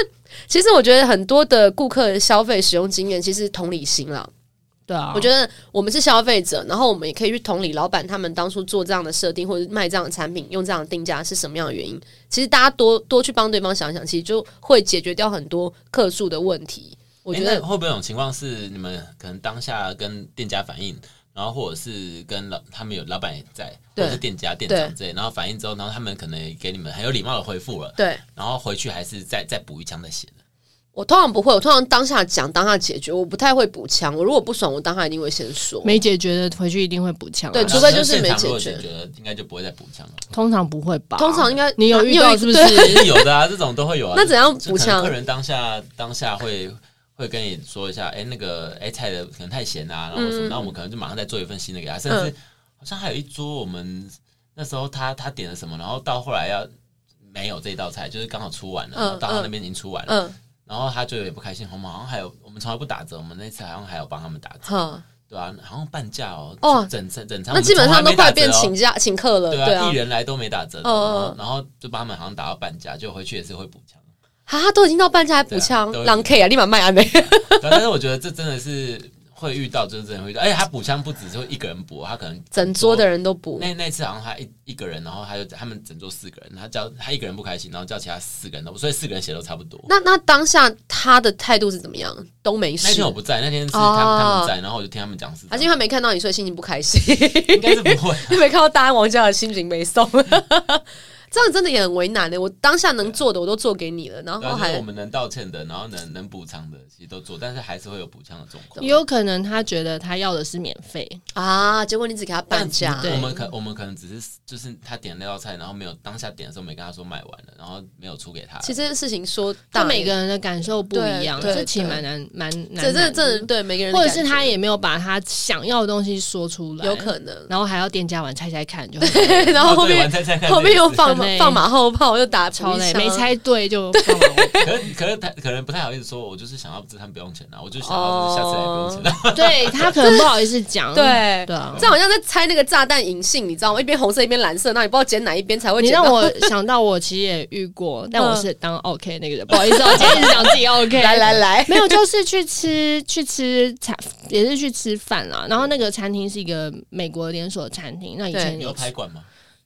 其实我觉得很多的顾客的消费使用经验，其实同理心啦。对啊，我觉得我们是消费者，然后我们也可以去同理老板他们当初做这样的设定或者卖这样的产品，用这样的定价是什么样的原因。其实大家多多去帮对方想想，其实就会解决掉很多客诉的问题。我觉得、欸、会不会有种情况是你们可能当下跟店家反映，然后或者是跟老他们有老板也在，或者是店家店长之类，然后反映之后，然后他们可能也给你们很有礼貌的回复了，对，然后回去还是再再补一枪再写。我通常不会，我通常当下讲，当下解决，我不太会补枪。我如果不爽，我当下一定会先说。没解决的回去一定会补枪，对，除非就是没解决，觉得应该就不会再补枪了。通常不会吧？通常应该你有遇到是不是？有的啊，这种都会有啊。那怎样补枪？客人当下当下会会跟你说一下，哎，那个哎菜的可能太咸啊，然后什么，那我们可能就马上再做一份新的给他。甚至好像还有一桌，我们那时候他他点了什么，然后到后来要没有这道菜，就是刚好出完了，到他那边已经出完了。然后他就有点不开心，我们好像还有，我们从来不打折，我们那次好像还有帮他们打折，对啊？好像半价哦，哦，整整整场，那基本上都快变请假请客了，对啊，艺人来都没打折，然后就帮他们好像打到半价，就回去也是会补枪，啊，都已经到半价还补枪，狼 K 啊，立马卖啊没？但是我觉得这真的是。会遇到真正会遇到，而且他补枪不只是一个人补，他可能整桌的人都补。那那次好像他一一个人，然后他就他们整桌四个人，他叫他一个人不开心，然后叫其他四个人都，所以四个人写都差不多。那那当下他的态度是怎么样？都没事。那天我不在，那天是他们他们在，然后我就听他们讲是。还是因为没看到你，所以心情不开心？应该是不会，因为没看到大安王家的心情没送。这样真的也很为难的。我当下能做的我都做给你了，然后还我们能道歉的，然后能能补偿的，其实都做，但是还是会有补偿的状况。也有可能他觉得他要的是免费啊，结果你只给他半价。我们可我们可能只是就是他点那道菜，然后没有当下点的时候没跟他说买完了，然后没有出给他。其实这件事情说，他每个人的感受不一样，这其实蛮难蛮难。这这这对每个人，或者是他也没有把他想要的东西说出来，有可能。然后还要店家玩猜猜看，就 然后后面后面又放放马后炮。我就打超累，没猜对就。可是可是他可能不太好意思说，我就是想要他们不用钱啊，我就想要下次也不用钱。对他可能不好意思讲，对对啊，这好像在猜那个炸弹引信，你知道吗？一边红色一边蓝色，那你不知道捡哪一边才会。你让我想到我其实也遇过，但我是当 OK 那个人，不好意思，我今天是讲自己 OK。来来来，没有，就是去吃去吃餐，也是去吃饭啦。然后那个餐厅是一个美国连锁餐厅，那以前有排馆吗？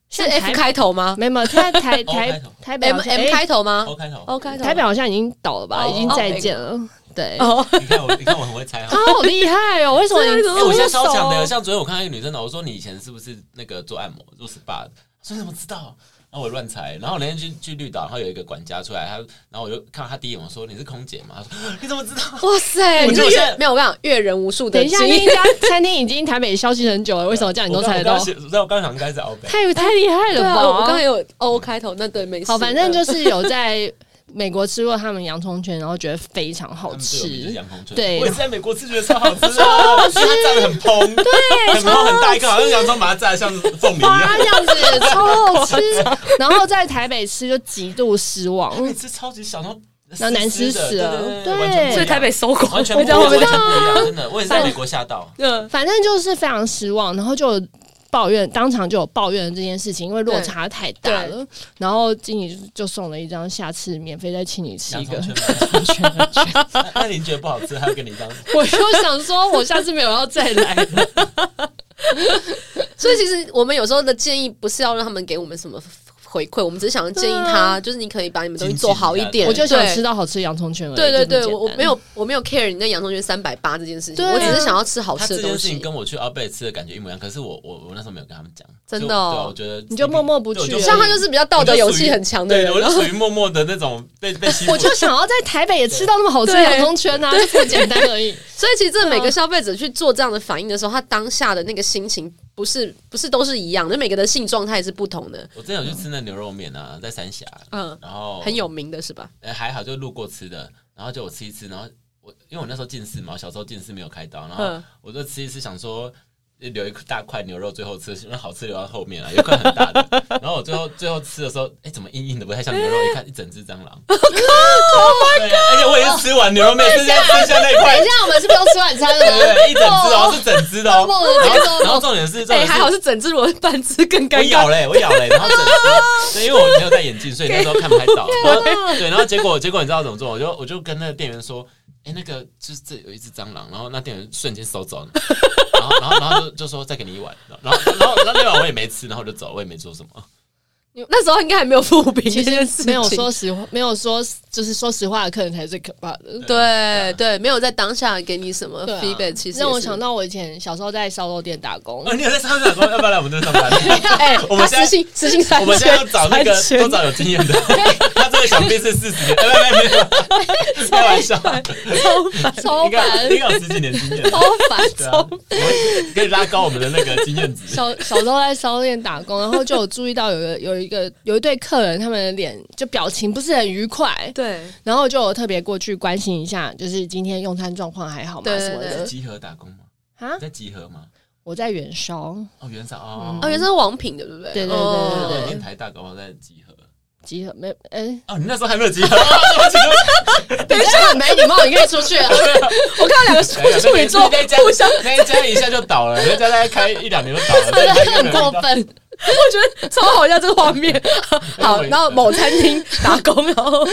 是 F 开头吗？没有，台台台台北 M M 开头吗？O 开头，O 开头。台北好像已经倒了吧？已经再见了。对，你看我，你看我很会猜啊，好厉害哦！为什么你？我现在超强的，像昨天我看到一个女生的，我说你以前是不是那个做按摩做 SPA 的？说你怎么知道？然后我乱猜，然后我那天去去绿岛，然后有一个管家出来，他然后我就看到他第一眼，我说你是空姐吗？他说 你怎么知道？哇塞，就是阅没有？我跟你讲，阅人无数的。等一下，那一家餐厅已经台北消息很久了，为什么这样你都猜得到？所以我刚想应该是 OK，太太厉害了吧？我刚才有 O 开头，那对没事。好，反正就是有在。美国吃过他们洋葱圈，然后觉得非常好吃。对，我也是在美国吃，觉得超好吃，超好吃，它炸的很蓬，对，很蓬很大一个，好像洋葱把它炸的像凤梨一样，这样子超好吃。然后在台北吃就极度失望，台北吃超级小，然后难吃死了，对，所以台北收工，完全不一样，真的，我也是在美国吓到，反正就是非常失望，然后就。抱怨，当场就有抱怨这件事情，因为落差太大了。然后经理就送了一张，下次免费再请你吃一个。那您觉得不好吃，还要给你一张？我就想说，我下次没有要再来了。所以其实我们有时候的建议，不是要让他们给我们什么。回馈，我们只是想建议他，就是你可以把你们东西做好一点。我就想吃到好吃的洋葱圈而已。对对对，我我没有我没有 care 你那洋葱圈三百八这件事情，我只是想要吃好吃的东西。这件事情跟我去奥贝吃的感觉一模一样，可是我我我那时候没有跟他们讲，真的。对，我觉得你就默默不去。像他就是比较道德勇气很强的人，我就属于默默的那种被被欺负。我就想要在台北也吃到那么好吃的洋葱圈啊，就这么简单而已。所以其实每个消费者去做这样的反应的时候，他当下的那个心情。不是不是都是一样的，每个的性状态是不同的。我之前有去吃那牛肉面啊，在三峡，嗯，然后很有名的是吧？哎，还好，就路过吃的，然后就我吃一吃，然后我因为我那时候近视嘛，我小时候近视没有开刀，然后我就吃一吃，想说留一大块牛肉最后吃，因为好吃留到后面了，有块很大的。然后我最后最后吃的时候，哎，怎么硬硬的，不太像牛肉？一看一整只蟑螂，my god！而且我已经吃完牛肉面，剩下剩下那一块。等一下，我们是不用吃晚餐的吗？对，一整只哦，是整只的哦。然后重点是，哎，还好是整只，我半只更尴尬。我咬嘞，我咬嘞，然后整只，对，因为我没有戴眼镜，所以那时候看不太到。然后对，然后结果结果你知道怎么做？我就我就跟那个店员说。哎，那个就是这有一只蟑螂，然后那店员瞬间收走了，然后然后然后就就说再给你一碗，然后然后然后那碗我也没吃，然后就走，我也没做什么。那时候应该还没有负评，其实没有说实话，没有说就是说实话的客人才是最可怕的。对对，没有在当下给你什么 feedback，其实让我想到我以前小时候在烧肉店打工。你有在烧肉店打工？要不要来我们这上班？哎，我们现在实习实习三，我们现在要找那个都找有经验的。他这个想必是四十年，没没没，开玩笑，超烦，超烦，应该有十几年经验，超烦，超烦，可以拉高我们的那个经验值。小小时候在烧肉店打工，然后就有注意到有个有一个有一对客人，他们的脸就表情不是很愉快，对，然后就特别过去关心一下，就是今天用餐状况还好吗？什么的？集合打工吗？啊，在集合吗？我在元烧哦，元烧哦，哦，元烧是王品的，对不对？对对对对对，台大搞不好在集合，集合没？哎，哦，你那时候还没有集合，等一下很没礼貌，你可以出去了。我看到两个处女座互相，那一家一下就倒了，人家在开一两年就倒了，真的 很过分。我觉得超好笑这个画面，好，然后某餐厅打工，然后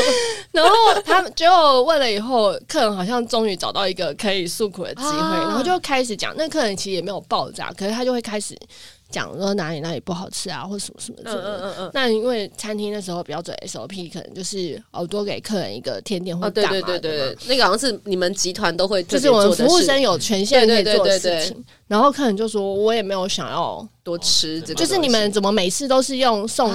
然后他们就问了以后，客人好像终于找到一个可以诉苦的机会，啊、然后就开始讲。那客人其实也没有爆炸，可是他就会开始讲说哪里哪里不好吃啊，或什么什么的。嗯嗯嗯嗯。那因为餐厅那时候标准 SOP 可能就是哦多给客人一个甜点或干嘛的。对对对对，那个好像是你们集团都会，就是我们服务生有权限可以做的事情。然后客人就说：“我也没有想要多吃这个，就是你们怎么每次都是用送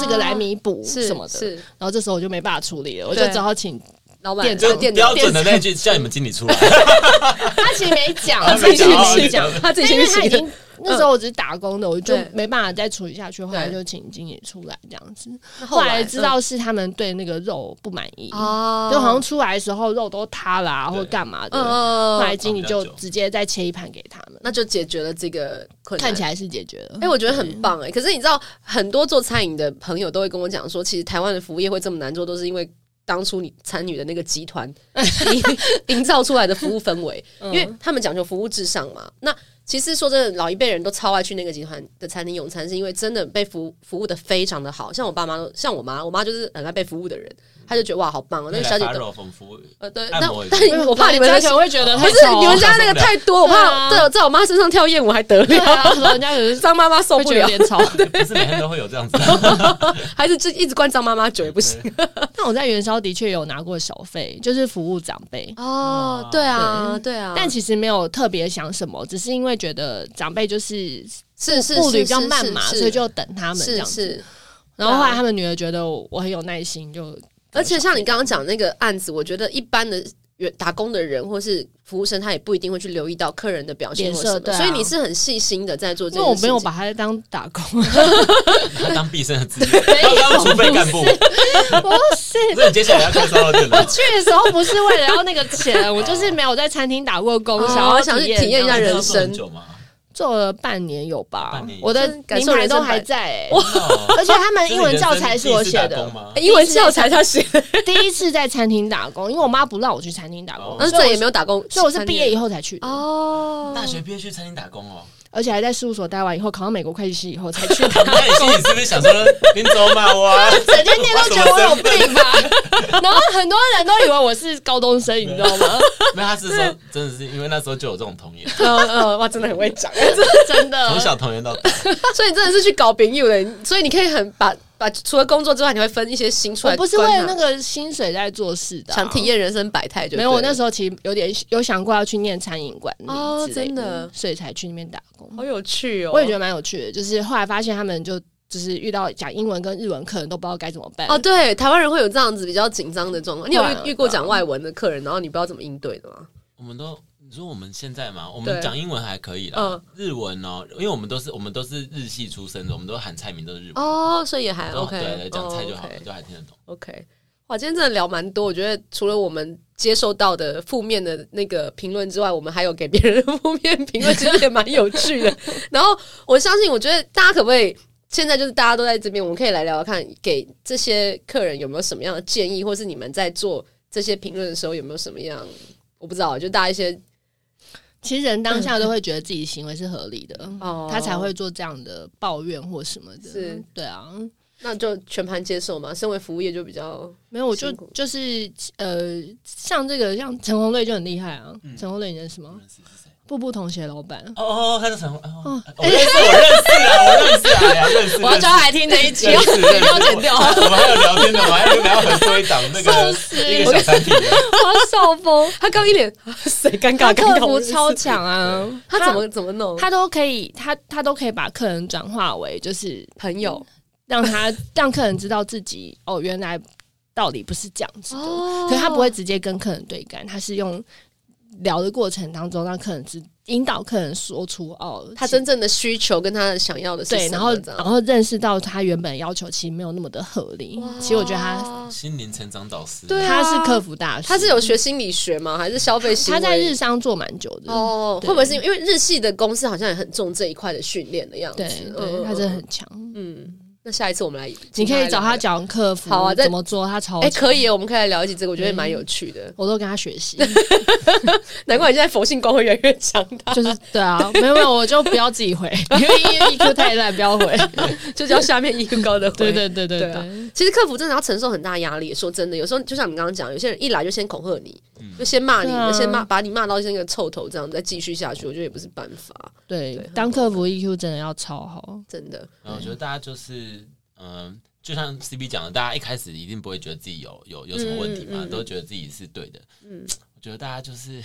这个来弥补什么的？是，然后这时候我就没办法处理了，我就只好请老板就标准的那句叫你们经理出来。他其实没讲，他自己没讲，他自己因为他已经。”那时候我只是打工的，我就没办法再处理下去，后来就请经理出来这样子。后来知道是他们对那个肉不满意，就好像出来的时候肉都塌了或干嘛的。后来经理就直接再切一盘给他们，那就解决了这个困难。看起来是解决了，哎，我觉得很棒哎。可是你知道，很多做餐饮的朋友都会跟我讲说，其实台湾的服务业会这么难做，都是因为当初你参与的那个集团 营造出来的服务氛围，因为他们讲究服务至上嘛。那其实说真的，老一辈人都超爱去那个集团的餐厅用餐，是因为真的被服服务的非常的好。像我爸妈，像我妈，我妈就是很爱被服务的人，她就觉得哇，好棒哦！那个小姐都呃，对，那但我怕你们可能会觉得，不是你们家那个太多，我怕在在我妈身上跳艳舞还得了？人家有张妈妈受不了，对，不是每天都会有这样子，还是就一直灌张妈妈酒也不行。那我在元宵的确有拿过小费，就是服务长辈哦，对啊，对啊，但其实没有特别想什么，只是因为。觉得长辈就是是是步履比较慢嘛，所以就等他们这样子。然后后来他们女儿觉得我很有耐心，就而且像你刚刚讲那个案子，我觉得一般的打工的人或是服务生，他也不一定会去留意到客人的表现色。所以你是很细心的在做这个。因为我没有把他当打工，他当毕生的职业，他当储备干部。不是，所以接下来要开烧肉店了。我去的时候不是为了要那个钱，我就是没有在餐厅打过工，想要想去体验一下人生。做了半年有吧，我的名牌都还在，而且他们英文教材是我写的，英文教材他写。第一次在餐厅打工，因为我妈不让我去餐厅打工，但是这也没有打工，所以我是毕业以后才去的。哦，大学毕业去餐厅打工哦。而且还在事务所待完以后，考上美国会计师以后才去。那你心里是不是想说，林走马我整天念都觉得我有病吧？然后很多人都以为我是高中生，你知道吗？没有，他是说真的是因为那时候就有这种童颜。嗯 嗯，哇，真的很会讲，真的从小童颜到大。所以你真的是去搞朋友的，所以你可以很把。把除了工作之外，你会分一些薪出来。我不是为了那个薪水在做事的，想体验人生百态。就没有，我那时候其实有点有想过要去念餐饮管理哦，真的，所以才去那边打工。好有趣哦！我也觉得蛮有趣的，就是后来发现他们就就是遇到讲英文跟日文客人都不知道该怎么办。哦，对，台湾人会有这样子比较紧张的状况。你有遇遇过讲外文的客人，然后你不知道怎么应对的吗？我们都。你说我们现在嘛，我们讲英文还可以啦。日文哦，因为我们都是我们都是日系出身的，我们都喊菜名都是日文哦，所以也还 OK。对，讲菜就好了，就还听得懂。OK，哇，今天真的聊蛮多。我觉得除了我们接受到的负面的那个评论之外，我们还有给别人的负面评论，其实也蛮有趣的。然后我相信，我觉得大家可不可以现在就是大家都在这边，我们可以来聊聊看，给这些客人有没有什么样的建议，或是你们在做这些评论的时候有没有什么样？我不知道，就大家一些，其实人当下都会觉得自己行为是合理的，哦、他才会做这样的抱怨或什么的。是，对啊。那就全盘接受嘛。身为服务业就比较没有，我就就是呃，像这个像陈红瑞就很厉害啊。陈红瑞你认识吗？步步同学老板哦，他是陈红哦，我认识，我认识啊，我认识啊，认识。我要叫他来听这一集，不 要剪掉。我们还有聊天的，我还有聊很多一档那个一个小产品。我笑疯，他刚一脸 谁尴尬，客服超强啊！他怎么怎么弄？他都可以，他他都可以把客人转化为就是朋友。让他让客人知道自己哦，原来道理不是这样子的。哦、可是他不会直接跟客人对干，他是用聊的过程当中让客人知引导客人说出哦，他真正的需求跟他想要的是什么。对，然后然后认识到他原本要求其实没有那么的合理。其实我觉得他心灵成长导师，对、啊，他是客服大师。他是有学心理学吗？还是消费心理？他在日商做蛮久的哦。会不会是因为日系的公司好像也很重这一块的训练的样子？对，对，他真的很强。嗯。那下一次我们来，你可以找他讲客服，好啊，怎么做？他超哎，可以，我们可以来聊一集这个，我觉得蛮有趣的。我都跟他学习，难怪你现在佛性光会越来越强大。就是对啊，没有没有，我就不要自己回，因为 EQ 太烂，不要回，就叫下面 EQ 高的回。对对对对对。其实客服真的要承受很大压力。说真的，有时候就像你刚刚讲，有些人一来就先恐吓你，就先骂你，就先骂，把你骂到像一个臭头这样，再继续下去，我觉得也不是办法。对，当客服 EQ 真的要超好，真的。然后我觉得大家就是。嗯，就像 C B 讲的，大家一开始一定不会觉得自己有有有什么问题嘛，嗯嗯、都觉得自己是对的。嗯，我觉得大家就是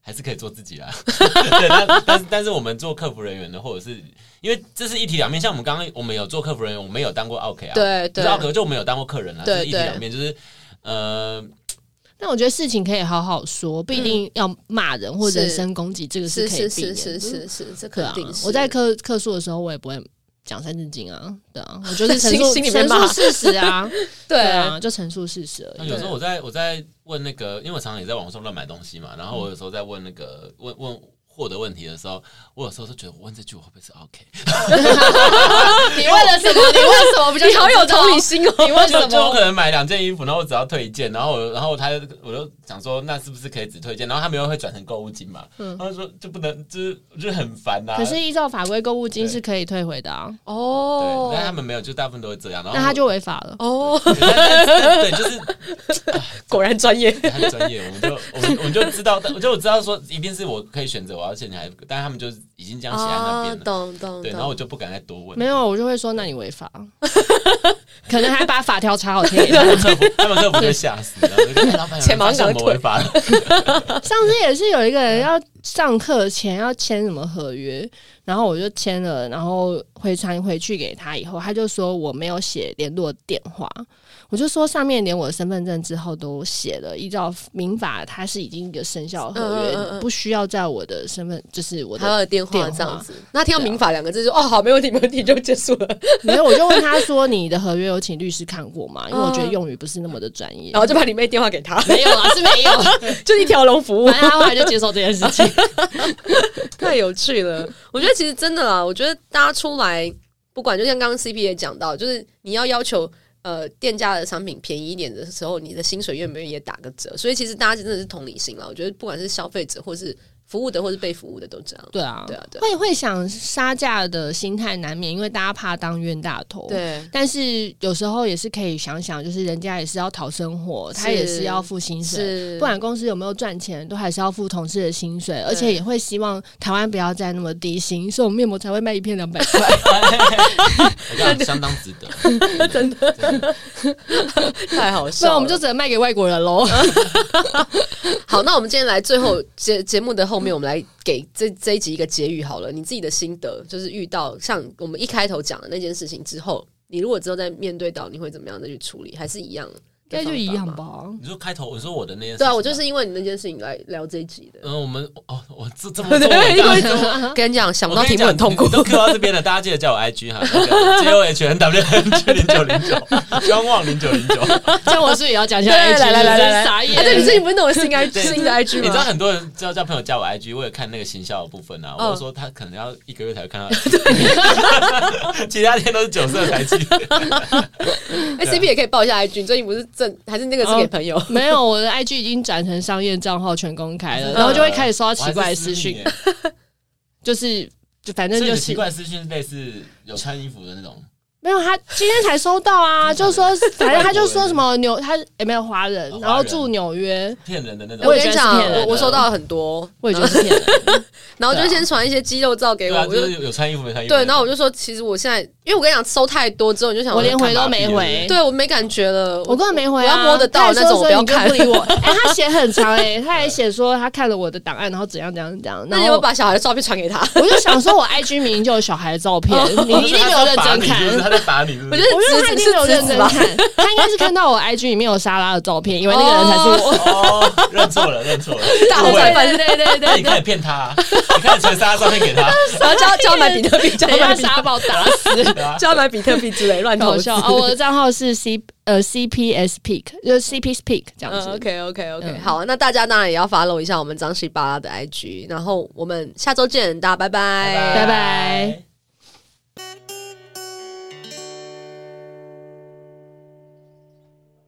还是可以做自己啦。对，但但是但是我们做客服人员的，或者是因为这是一体两面。像我们刚刚我们有做客服人员，我们有当过 OK 啊，对对，，OK 就我们有当过客人啊，对，是一体两面，就是呃。但我觉得事情可以好好说，不一定要骂人或人身攻击，这个是可以避免的。是是是是，这肯定是。我在客客诉的时候，我也不会。讲三字经啊，对啊，我就是 陈述陈述事实啊，对啊，就陈述事实而已。有时候我在我在问那个，因为我常常也在网上乱买东西嘛，然后我有时候在问那个问问。获得问题的时候，我有时候都觉得我问这句我会不会是 OK？你问了什么？你问什么？比较你好有同理心哦！你问什么？就我可能买两件衣服，然后我只要退一件，然后我然后他就我就想说，那是不是可以只退一件？然后他们又会转成购物金嘛？嗯，他就说就不能，就是就很烦呐。可是依照法规，购物金是可以退回的啊。哦，对，但他们没有，就大部分都会这样。然后那他就违法了。哦，对，就是 果然专业，很专业。我们就我们我们就知道，我就知道说，一定是我可以选择我。而且你还，但他们就已经这样写在那边了，懂懂。对，然后我就不敢再多问。没有，我就会说，那你违法，可能还把法条查好听。他们客服，他们客服就吓死了，钱马上违法了。上次也是有一个人要上课前要签什么合约，然后我就签了，然后回传回去给他以后，他就说我没有写联络电话。我就说上面连我的身份证之后都写了，依照民法，它是已经一个生效合约，嗯嗯嗯不需要在我的身份，就是我的电话，这样子。那听到民法两个字就哦，好，没问题，没问题，就结束了。没有，我就问他说：“你的合约有请律师看过吗？”因为我觉得用语不是那么的专业，然后就把你妹电话给他。没有啊，是没有，就一条龙服务。他后来就接受这件事情，太有趣了。我觉得其实真的啦，我觉得大家出来不管，就像刚刚 CP 也讲到，就是你要要求。呃，店家的商品便宜一点的时候，你的薪水愿不愿意也打个折？所以其实大家真的是同理心了。我觉得不管是消费者或是。服务的或是被服务的都这样，对啊，对啊，对，会会想杀价的心态难免，因为大家怕当冤大头。对，但是有时候也是可以想想，就是人家也是要讨生活，他也是要付薪水，不管公司有没有赚钱，都还是要付同事的薪水，而且也会希望台湾不要再那么低薪，所以我们面膜才会卖一片两百块 我觉得相当值得，真的。太好笑，那我们就只能卖给外国人喽。好，那我们今天来最后节节目的后。后面我们来给这这一集一个结语好了，你自己的心得就是遇到像我们一开头讲的那件事情之后，你如果之后再面对到，你会怎么样的去处理？还是一样？应该就一样吧。你说开头我说我的那件事，对啊，我就是因为你那件事情来聊这一集的。嗯，我们哦，我这这么 做，跟你讲，想不到题目很痛苦。都 Q 到这边了，大家记得叫我 IG 哈，J O H N W N 零九零九，观望零九零九。像我是也要讲一下 IG，来来来来来，傻眼。对，你最近不是弄新 IG 新的 IG 吗？你知道很多人叫叫朋友加我 IG，为了看那个行销的部分啊。我说他可能要一个月才会看到，其他天都是九色台机。哎，CP 也可以报一下 IG，最近不是？正还是那个是给朋友？没有，我的 IG 已经转成商业账号，全公开了，然后就会开始收到奇怪的私讯，就是就反正就是奇怪私讯，类似有穿衣服的那种。没有，他今天才收到啊，就是说，反正他就说什么纽，他也没有华人，然后住纽约，骗人的那种。我跟你讲，我我收到了很多，我也觉得是骗人。然后就先传一些肌肉照给我，我就是有穿衣服没穿衣服。对，然后我就说，其实我现在，因为我跟你讲，收太多之后，你就想我连回都没回，对我没感觉了，我根本没回，我要摸得到那种，不要看。哎，他写很长哎，他还写说他看了我的档案，然后怎样怎样怎样。那你有把小孩的照片传给他？我就想说，我 IG 明明就有小孩的照片，你一定没有认真看。打你，我觉得。我觉得他一定没有认真看，他应该是看到我 IG 里面有莎拉的照片，因为那个人才是我。哦，认错了，认错了，大红粉，对对对，你开始骗他，你开始传莎拉照片给他，然后叫叫买比特币，叫买莎拉把我打死，叫买比特币之类乱投笑。哦，我的账号是 C 呃 CPS Peak，就是 CP Speak 这样子。OK OK OK，好，那大家当然也要 follow 一下我们张西巴拉的 IG，然后我们下周见，大家拜拜，拜拜。